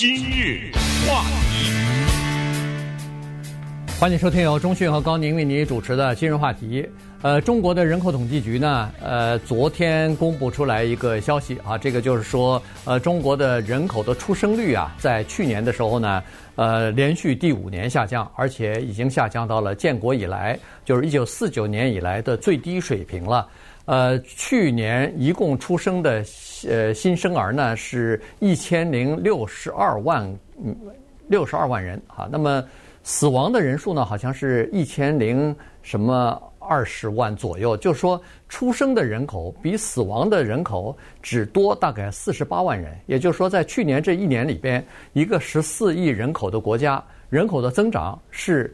今日话题，欢迎收听由中讯和高宁为您主持的今日话题。呃，中国的人口统计局呢，呃，昨天公布出来一个消息啊，这个就是说，呃，中国的人口的出生率啊，在去年的时候呢，呃，连续第五年下降，而且已经下降到了建国以来，就是一九四九年以来的最低水平了。呃，去年一共出生的呃新生儿呢，是一千零六十二万，嗯，六十二万人啊。那么死亡的人数呢，好像是一千零什么。二十万左右，就是说出生的人口比死亡的人口只多大概四十八万人。也就是说，在去年这一年里边，一个十四亿人口的国家，人口的增长是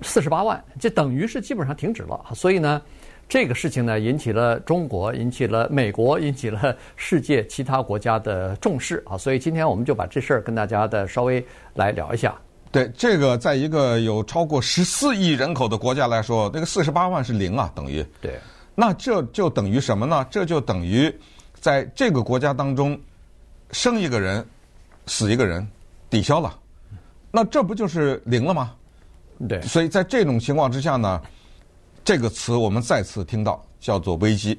四十八万，这等于是基本上停止了。所以呢，这个事情呢，引起了中国，引起了美国，引起了世界其他国家的重视啊。所以今天我们就把这事儿跟大家的稍微来聊一下。对，这个在一个有超过十四亿人口的国家来说，那个四十八万是零啊，等于。对。那这就等于什么呢？这就等于在这个国家当中，生一个人，死一个人，抵消了。那这不就是零了吗？对。所以在这种情况之下呢，这个词我们再次听到叫做危机，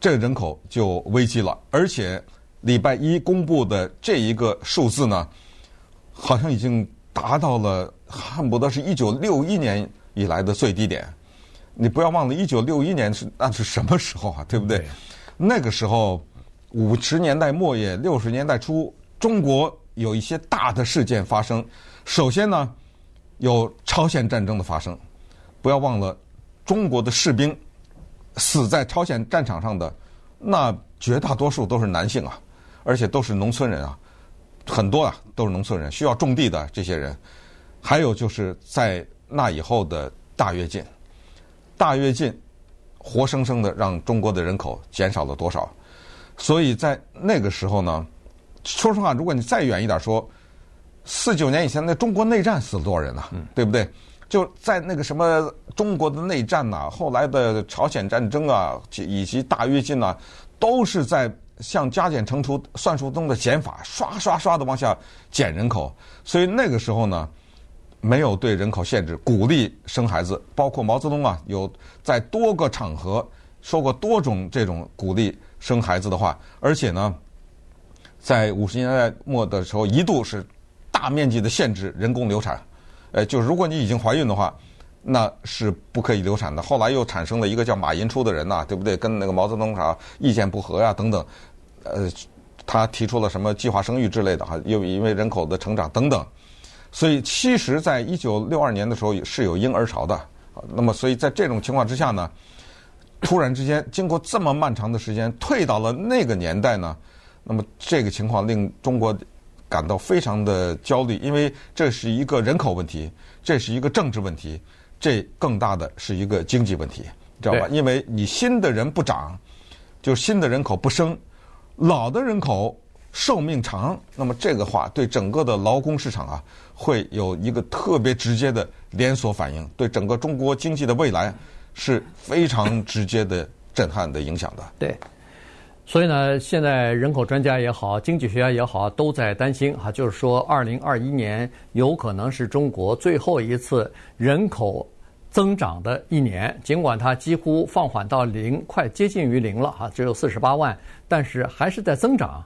这个人口就危机了。而且礼拜一公布的这一个数字呢，好像已经。达到了恨不得是一九六一年以来的最低点，你不要忘了，一九六一年是那是什么时候啊？对不对？那个时候五十年代末叶、六十年代初，中国有一些大的事件发生。首先呢，有朝鲜战争的发生，不要忘了，中国的士兵死在朝鲜战场上的那绝大多数都是男性啊，而且都是农村人啊。很多啊，都是农村人，需要种地的这些人，还有就是在那以后的大跃进，大跃进活生生的让中国的人口减少了多少？所以在那个时候呢，说实话，如果你再远一点说，四九年以前那中国内战死了多少人呢？对不对？就在那个什么中国的内战呐，后来的朝鲜战争啊，以及大跃进呐，都是在。像加减乘除算术中的减法，刷刷刷的往下减人口，所以那个时候呢，没有对人口限制，鼓励生孩子。包括毛泽东啊，有在多个场合说过多种这种鼓励生孩子的话。而且呢，在五十年代末的时候，一度是大面积的限制人工流产。呃，就是如果你已经怀孕的话。那是不可以流产的。后来又产生了一个叫马寅初的人呐，对不对？跟那个毛泽东啥意见不合呀，等等。呃，他提出了什么计划生育之类的哈，又因为人口的成长等等。所以其实，在一九六二年的时候是有婴儿潮的。那么，所以在这种情况之下呢，突然之间经过这么漫长的时间，退到了那个年代呢，那么这个情况令中国感到非常的焦虑，因为这是一个人口问题，这是一个政治问题。这更大的是一个经济问题，知道吧？因为你新的人不长，就新的人口不生，老的人口寿命长，那么这个话对整个的劳工市场啊，会有一个特别直接的连锁反应，对整个中国经济的未来是非常直接的震撼的影响的。对，所以呢，现在人口专家也好，经济学家也好，都在担心哈，就是说，二零二一年有可能是中国最后一次人口。增长的一年，尽管它几乎放缓到零，快接近于零了哈，只有四十八万，但是还是在增长。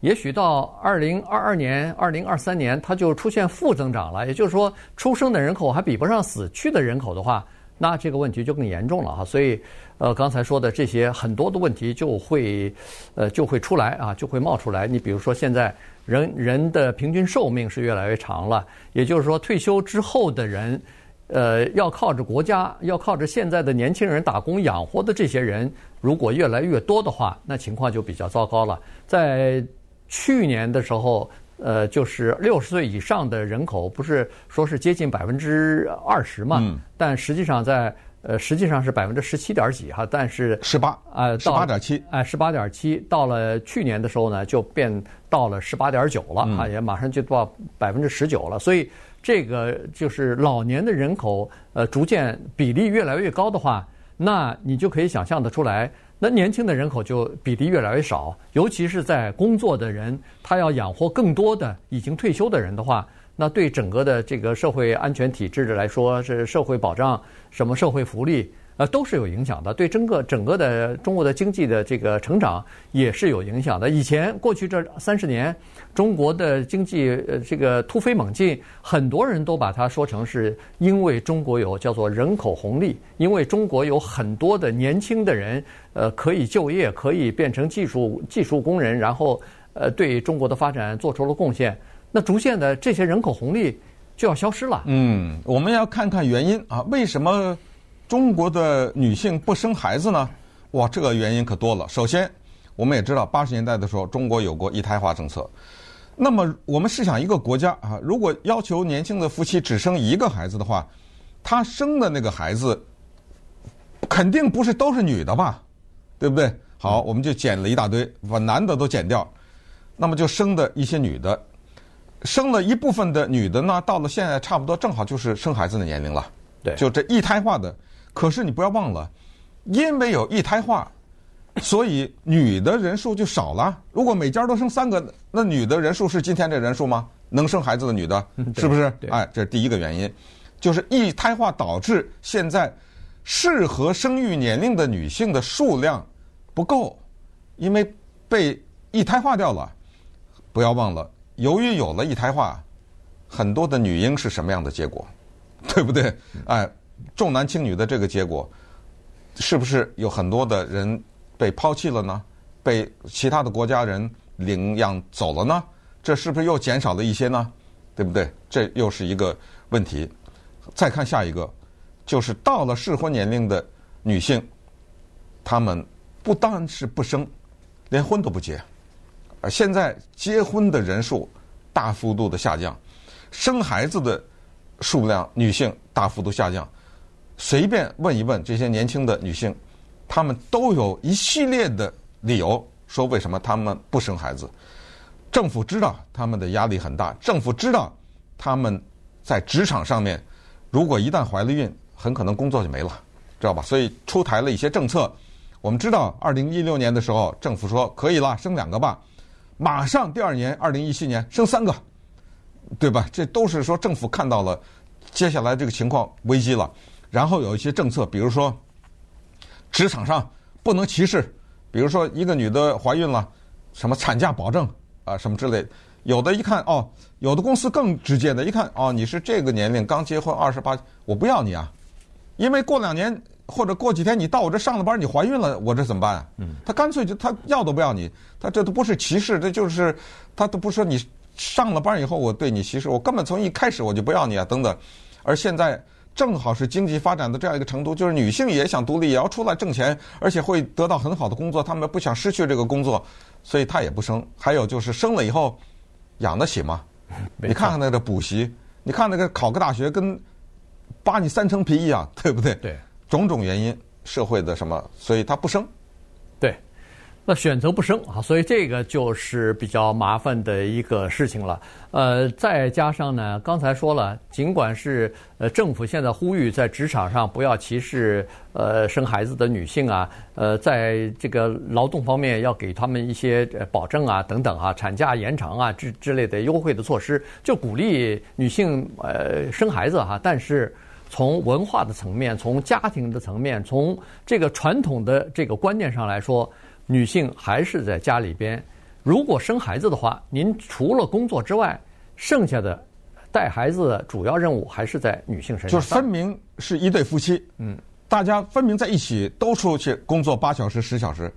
也许到二零二二年、二零二三年，它就出现负增长了。也就是说，出生的人口还比不上死去的人口的话，那这个问题就更严重了哈。所以，呃，刚才说的这些很多的问题就会，呃，就会出来啊，就会冒出来。你比如说，现在人人的平均寿命是越来越长了，也就是说，退休之后的人。呃，要靠着国家，要靠着现在的年轻人打工养活的这些人，如果越来越多的话，那情况就比较糟糕了。在去年的时候，呃，就是六十岁以上的人口不是说是接近百分之二十嘛？嗯。但实际上在呃，实际上是百分之十七点几哈，但是十八啊，十八点七，哎，十八点七，到了去年的时候呢，就变到了十八点九了啊，也马上就到百分之十九了，所以。这个就是老年的人口，呃，逐渐比例越来越高的话，那你就可以想象得出来，那年轻的人口就比例越来越少，尤其是在工作的人，他要养活更多的已经退休的人的话，那对整个的这个社会安全体制的来说，是社会保障、什么社会福利。呃，都是有影响的，对整个整个的中国的经济的这个成长也是有影响的。以前过去这三十年，中国的经济呃这个突飞猛进，很多人都把它说成是因为中国有叫做人口红利，因为中国有很多的年轻的人，呃，可以就业，可以变成技术技术工人，然后呃对中国的发展做出了贡献。那逐渐的这些人口红利就要消失了。嗯，我们要看看原因啊，为什么？中国的女性不生孩子呢？哇，这个原因可多了。首先，我们也知道八十年代的时候，中国有过一胎化政策。那么，我们试想一个国家啊，如果要求年轻的夫妻只生一个孩子的话，他生的那个孩子肯定不是都是女的吧？对不对？好，我们就减了一大堆，把男的都减掉，那么就生的一些女的，生了一部分的女的呢，到了现在差不多正好就是生孩子的年龄了。对，就这一胎化的。可是你不要忘了，因为有一胎化，所以女的人数就少了。如果每家都生三个，那女的人数是今天这人数吗？能生孩子的女的，是不是？哎，这是第一个原因，就是一胎化导致现在适合生育年龄的女性的数量不够，因为被一胎化掉了。不要忘了，由于有了一胎化，很多的女婴是什么样的结果？对不对？哎。重男轻女的这个结果，是不是有很多的人被抛弃了呢？被其他的国家人领养走了呢？这是不是又减少了一些呢？对不对？这又是一个问题。再看下一个，就是到了适婚年龄的女性，她们不单是不生，连婚都不结。而现在结婚的人数大幅度的下降，生孩子的数量女性大幅度下降。随便问一问这些年轻的女性，她们都有一系列的理由说为什么她们不生孩子。政府知道她们的压力很大，政府知道她们在职场上面，如果一旦怀了孕，很可能工作就没了，知道吧？所以出台了一些政策。我们知道，二零一六年的时候，政府说可以了，生两个吧。马上第二年，二零一七年生三个，对吧？这都是说政府看到了接下来这个情况危机了。然后有一些政策，比如说职场上不能歧视，比如说一个女的怀孕了，什么产假保证啊什么之类。有的一看哦，有的公司更直接的，一看哦，你是这个年龄刚结婚二十八，我不要你啊，因为过两年或者过几天你到我这上了班，你怀孕了，我这怎么办啊？嗯，他干脆就他要都不要你，他这都不是歧视，这就是他都不说你上了班以后我对你歧视，我根本从一开始我就不要你啊等等，而现在。正好是经济发展的这样一个程度，就是女性也想独立，也要出来挣钱，而且会得到很好的工作。她们不想失去这个工作，所以她也不生。还有就是生了以后，养得起吗？你看看那个补习，你看那个考个大学跟扒你三层皮一样，对不对？对，种种原因，社会的什么，所以她不生。对。那选择不生啊，所以这个就是比较麻烦的一个事情了。呃，再加上呢，刚才说了，尽管是呃政府现在呼吁在职场上不要歧视呃生孩子的女性啊，呃，在这个劳动方面要给他们一些保证啊等等啊，产假延长啊之之类的优惠的措施，就鼓励女性呃生孩子哈。但是从文化的层面，从家庭的层面，从这个传统的这个观念上来说。女性还是在家里边，如果生孩子的话，您除了工作之外，剩下的带孩子的主要任务还是在女性身上。就是分明是一对夫妻，嗯，大家分明在一起都出去工作八小时、十小时，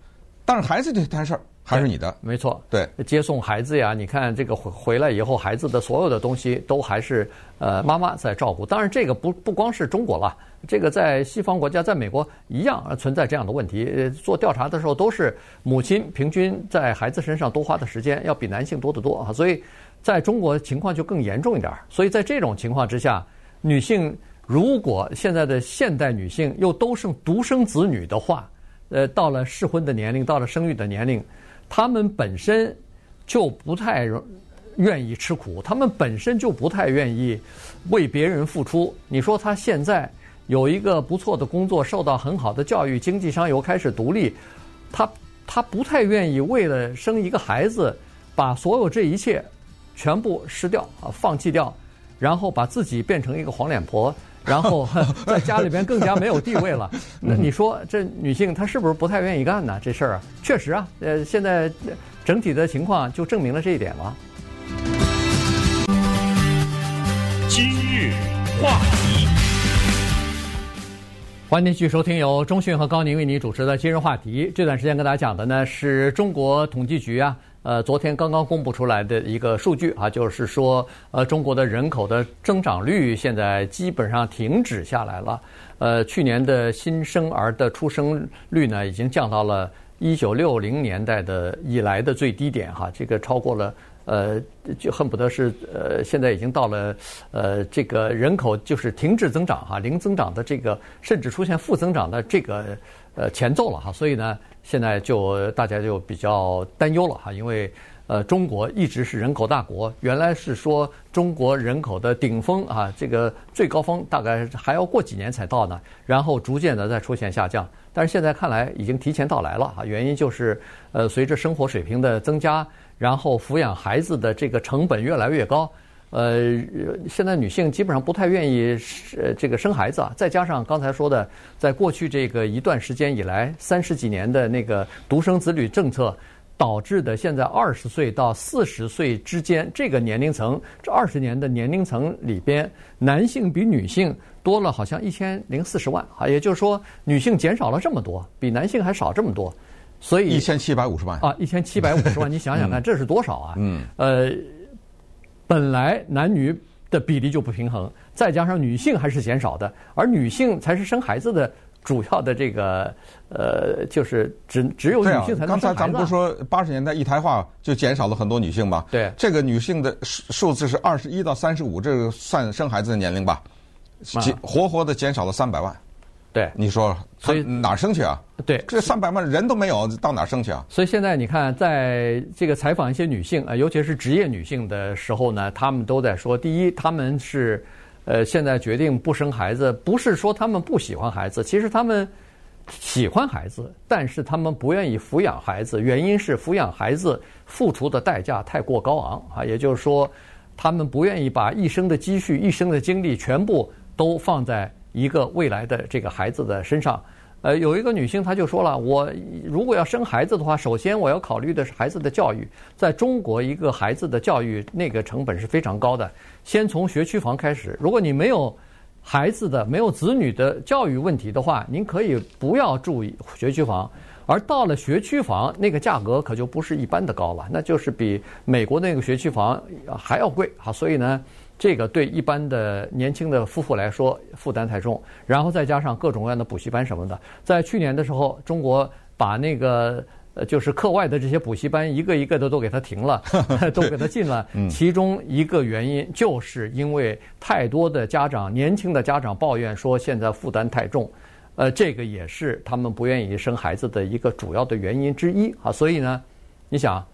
但是孩子这摊事儿。还是你的，没错。对，接送孩子呀，你看这个回回来以后，孩子的所有的东西都还是呃妈妈在照顾。当然，这个不不光是中国了，这个在西方国家，在美国一样存在这样的问题。做调查的时候，都是母亲平均在孩子身上多花的时间要比男性多得多啊。所以，在中国情况就更严重一点。所以在这种情况之下，女性如果现在的现代女性又都生独生子女的话，呃，到了适婚的年龄，到了生育的年龄。他们本身就不太愿意吃苦，他们本身就不太愿意为别人付出。你说他现在有一个不错的工作，受到很好的教育，经济上又开始独立，他他不太愿意为了生一个孩子，把所有这一切全部失掉啊，放弃掉，然后把自己变成一个黄脸婆，然后 在家里边更加没有地位了。那你说这女性她是不是不太愿意干呢？这事儿啊，确实啊，呃，现在整体的情况就证明了这一点了。今日话题，欢迎继续收听由中讯和高宁为你主持的今日话题。这段时间跟大家讲的呢是中国统计局啊，呃，昨天刚刚公布出来的一个数据啊，就是说，呃，中国的人口的增长率现在基本上停止下来了。呃，去年的新生儿的出生率呢，已经降到了一九六零年代的以来的最低点哈，这个超过了。呃，就恨不得是呃，现在已经到了呃，这个人口就是停止增长哈，零增长的这个，甚至出现负增长的这个呃前奏了哈，所以呢，现在就大家就比较担忧了哈，因为呃，中国一直是人口大国，原来是说中国人口的顶峰啊，这个最高峰大概还要过几年才到呢，然后逐渐的再出现下降，但是现在看来已经提前到来了哈，原因就是呃，随着生活水平的增加。然后抚养孩子的这个成本越来越高，呃，现在女性基本上不太愿意呃这个生孩子啊，再加上刚才说的，在过去这个一段时间以来，三十几年的那个独生子女政策导致的，现在二十岁到四十岁之间这个年龄层，这二十年的年龄层里边，男性比女性多了好像一千零四十万啊，也就是说女性减少了这么多，比男性还少这么多。所以一千七百五十万啊，一千七百五十万，你想想看，这是多少啊？嗯，呃，本来男女的比例就不平衡，再加上女性还是减少的，而女性才是生孩子的主要的这个呃，就是只只有女性才能生孩子。刚才咱们不是说八十年代一胎化就减少了很多女性吗？对，这个女性的数数字是二十一到三十五，这个算生孩子的年龄吧？活活的减少了三百万。对，你说，所以哪儿生去啊？对，这三百万人都没有，到哪儿生去啊？所以现在你看，在这个采访一些女性啊，尤其是职业女性的时候呢，她们都在说：第一，她们是呃现在决定不生孩子，不是说她们不喜欢孩子，其实她们喜欢孩子，但是她们不愿意抚养孩子，原因是抚养孩子付出的代价太过高昂啊，也就是说，她们不愿意把一生的积蓄、一生的精力全部都放在。一个未来的这个孩子的身上，呃，有一个女性她就说了，我如果要生孩子的话，首先我要考虑的是孩子的教育。在中国，一个孩子的教育那个成本是非常高的，先从学区房开始。如果你没有孩子的、没有子女的教育问题的话，您可以不要住学区房。而到了学区房，那个价格可就不是一般的高了，那就是比美国那个学区房还要贵啊。所以呢。这个对一般的年轻的夫妇来说负担太重，然后再加上各种各样的补习班什么的，在去年的时候，中国把那个呃就是课外的这些补习班一个一个的都给它停了，都给它禁了。其中一个原因就是因为太多的家长，年轻的家长抱怨说现在负担太重，呃，这个也是他们不愿意生孩子的一个主要的原因之一啊。所以呢，你想，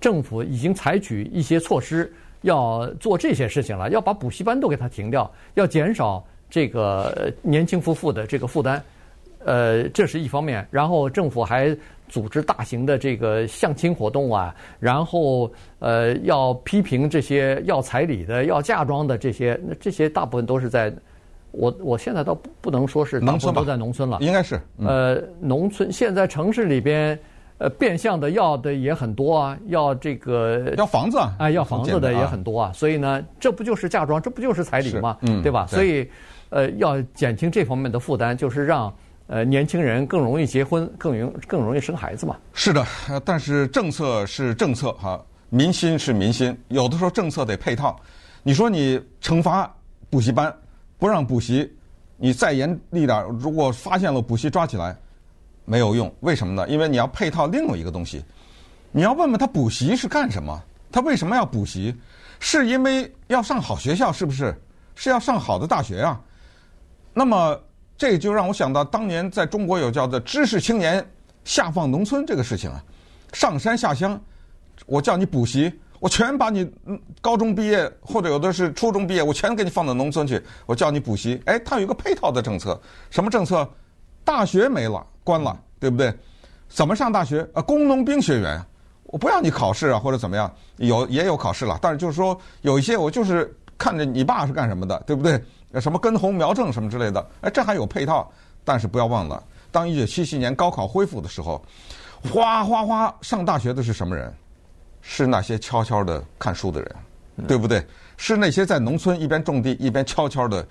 政府已经采取一些措施。要做这些事情了，要把补习班都给它停掉，要减少这个年轻夫妇的这个负担，呃，这是一方面。然后政府还组织大型的这个相亲活动啊，然后呃，要批评这些要彩礼的、要嫁妆的这些，那这些大部分都是在，我我现在倒不不能说是大部分都在农村了，应该是，呃，农村现在城市里边。呃，变相的要的也很多啊，要这个要房子啊，哎，要房子的也很多啊，所以呢，这不就是嫁妆，这不就是彩礼吗？嗯，对吧？所以，呃，要减轻这方面的负担，就是让呃年轻人更容易结婚，更容更容易生孩子嘛。是的，但是政策是政策哈，民心是民心，有的时候政策得配套。你说你惩罚补习班，不让补习，你再严厉点，如果发现了补习抓起来。没有用，为什么呢？因为你要配套另外一个东西，你要问问他补习是干什么？他为什么要补习？是因为要上好学校，是不是？是要上好的大学啊？那么这就让我想到当年在中国有叫做“知识青年下放农村”这个事情啊，上山下乡，我叫你补习，我全把你高中毕业或者有的是初中毕业，我全给你放到农村去，我叫你补习。哎，他有一个配套的政策，什么政策？大学没了。关了，对不对？怎么上大学？啊，工农兵学员，我不要你考试啊，或者怎么样？有也有考试了，但是就是说有一些我就是看着你爸是干什么的，对不对？什么根红苗正什么之类的，哎，这还有配套。但是不要忘了，当一九七七年高考恢复的时候，哗哗哗上大学的是什么人？是那些悄悄的看书的人，对不对？是那些在农村一边种地一边悄悄的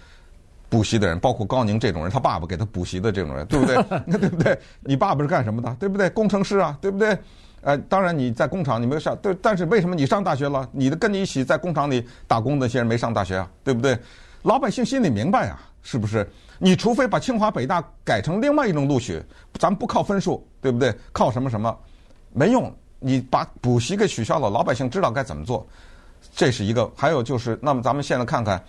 补习的人，包括高宁这种人，他爸爸给他补习的这种人，对不对？那对不对？你爸爸是干什么的？对不对？工程师啊，对不对？呃，当然你在工厂你没有上，对，但是为什么你上大学了？你的跟你一起在工厂里打工的那些人没上大学啊？对不对？老百姓心里明白啊，是不是？你除非把清华北大改成另外一种录取，咱们不靠分数，对不对？靠什么什么？没用。你把补习给取消了，老百姓知道该怎么做，这是一个。还有就是，那么咱们现在看看，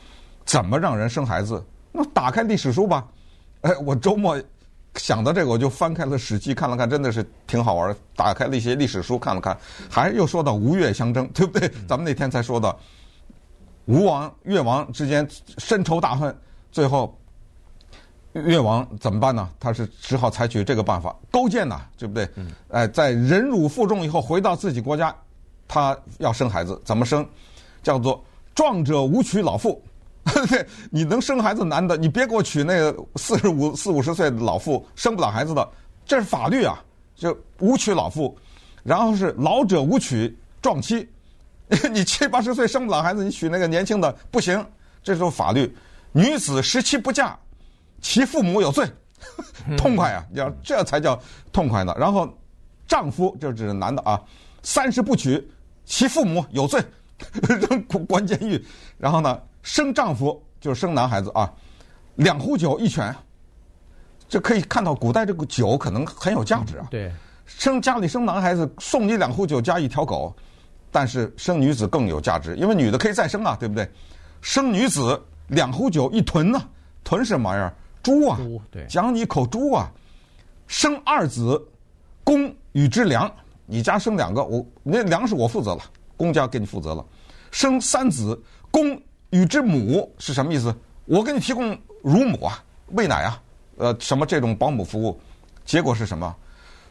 怎么让人生孩子？那打开历史书吧。哎，我周末想到这个，我就翻开了《史记》，看了看，真的是挺好玩。打开了一些历史书看了看，还又说到吴越相争，对不对？咱们那天才说到吴王、越王之间深仇大恨，最后。越王怎么办呢？他是只好采取这个办法，勾践呐，对不对？哎，在忍辱负重以后，回到自己国家，他要生孩子，怎么生？叫做壮者无娶老妇。你能生孩子男的，你别给我娶那个四十五、四五十岁的老妇，生不了孩子的，这是法律啊，就无娶老妇。然后是老者无娶壮妻，你七八十岁生不了孩子，你娶那个年轻的不行，这是法律。女子十七不嫁。其父母有罪，痛快啊！要这才叫痛快呢。然后，丈夫就指男的啊，三十不娶，其父母有罪，扔关监狱。然后呢，生丈夫就是生男孩子啊，两壶酒一犬，这可以看到古代这个酒可能很有价值啊。对，生家里生男孩子送你两壶酒加一条狗，但是生女子更有价值，因为女的可以再生啊，对不对？生女子两壶酒一豚呢，豚是什么玩意儿？猪啊，奖你一口猪啊！生二子，公与之粮。你家生两个，我那粮食我负责了，公家给你负责了。生三子，公与之母是什么意思？我给你提供乳母啊，喂奶啊，呃，什么这种保姆服务？结果是什么？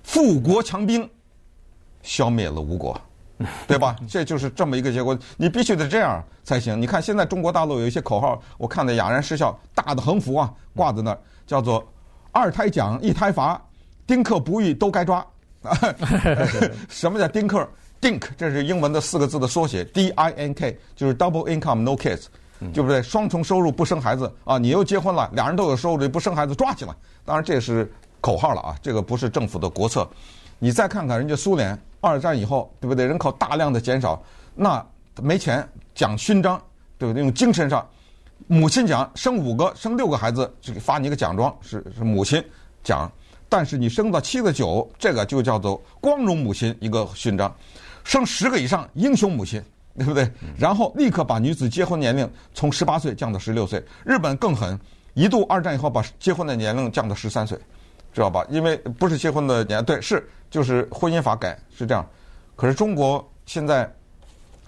富国强兵，消灭了吴国，对吧？这就是这么一个结果。你必须得这样才行。你看现在中国大陆有一些口号，我看的哑然失笑，大的横幅啊。挂在那儿叫做“二胎奖一胎罚，丁克不育都该抓”。什么叫丁克？Dink 这是英文的四个字的缩写，D I N K 就是 Double Income No Kids，对不对？双重收入不生孩子啊！你又结婚了，俩人都有收入，不生孩子抓起来。当然这是口号了啊，这个不是政府的国策。你再看看人家苏联二战以后，对不对？人口大量的减少，那没钱讲勋章，对不对？用精神上。母亲奖生五个、生六个孩子，就给发你一个奖状，是是母亲奖。但是你生到七个九，这个就叫做光荣母亲一个勋章。生十个以上，英雄母亲，对不对？然后立刻把女子结婚年龄从十八岁降到十六岁。日本更狠，一度二战以后把结婚的年龄降到十三岁，知道吧？因为不是结婚的年，对，是就是婚姻法改是这样。可是中国现在。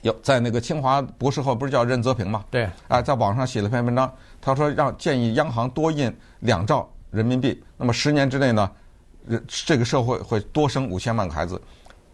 有在那个清华博士后不是叫任泽平嘛？对，啊，在网上写了篇文章，他说让建议央行多印两兆人民币，那么十年之内呢，这个社会会多生五千万个孩子，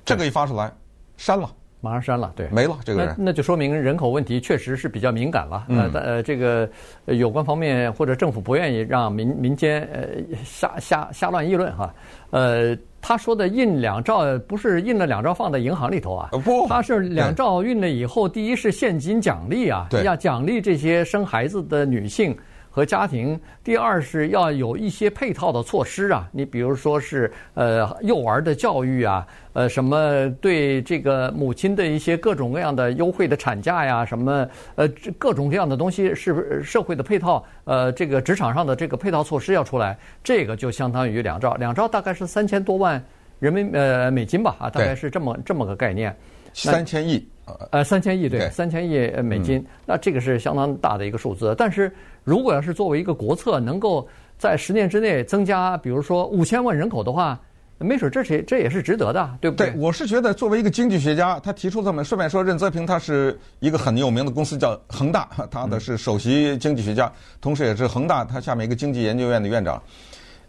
这个一发出来，删了，马上删了，对，没了这个人，那那就说明人口问题确实是比较敏感了，呃呃，这个有关方面或者政府不愿意让民民间呃瞎瞎瞎乱议论哈，呃。他说的印两兆不是印了两兆放在银行里头啊，不，他是两兆印了以后，第一是现金奖励啊，要奖励这些生孩子的女性和家庭；第二是要有一些配套的措施啊，你比如说是呃幼儿的教育啊，呃什么对这个母亲的一些各种各样的优惠的产假呀，什么呃各种各样的东西，是不是社会的配套？呃，这个职场上的这个配套措施要出来，这个就相当于两兆，两兆大概是三千多万人民呃美金吧，啊，大概是这么这么个概念。三千亿，呃，三千亿对，三千亿美金，那这个是相当大的一个数字。但是如果要是作为一个国策，能够在十年之内增加，比如说五千万人口的话。没准这是这也是值得的，对不对？对，我是觉得作为一个经济学家，他提出这么顺便说，任泽平他是一个很有名的公司叫恒大，他的是首席经济学家，同时也是恒大他下面一个经济研究院的院长。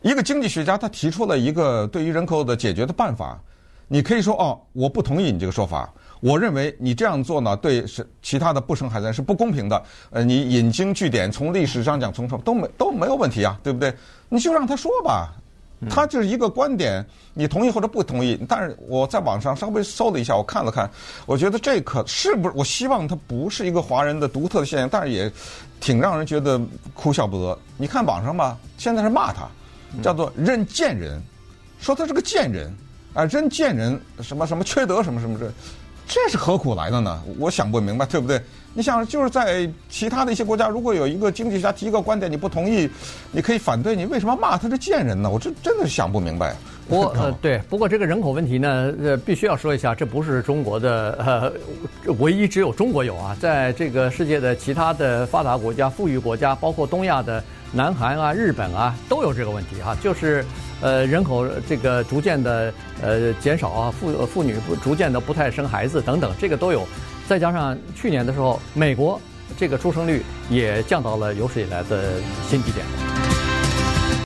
一个经济学家他提出了一个对于人口的解决的办法，你可以说哦，我不同意你这个说法，我认为你这样做呢，对是其他的不生孩子是不公平的。呃，你引经据典，从历史上讲，从什么都没都没有问题啊，对不对？你就让他说吧。他就是一个观点，你同意或者不同意。但是我在网上稍微搜了一下，我看了看，我觉得这可是不是？我希望它不是一个华人的独特的现象，但是也挺让人觉得哭笑不得。你看网上吧，现在是骂他，叫做“认贱人”，说他是个贱人啊，认贱人什么什么缺德什么什么这，这是何苦来的呢？我想不明白，对不对？你想，就是在其他的一些国家，如果有一个经济学家提一个观点，你不同意，你可以反对，你为什么骂他是贱人呢？我这真的是想不明白。不过呃，对，不过这个人口问题呢，呃，必须要说一下，这不是中国的呃唯一，只有中国有啊，在这个世界的其他的发达国家、富裕国家，包括东亚的南韩啊、日本啊，都有这个问题哈、啊，就是呃人口这个逐渐的呃减少啊，妇妇女不逐渐的不太生孩子等等，这个都有。再加上去年的时候，美国这个出生率也降到了有史以来的新低点。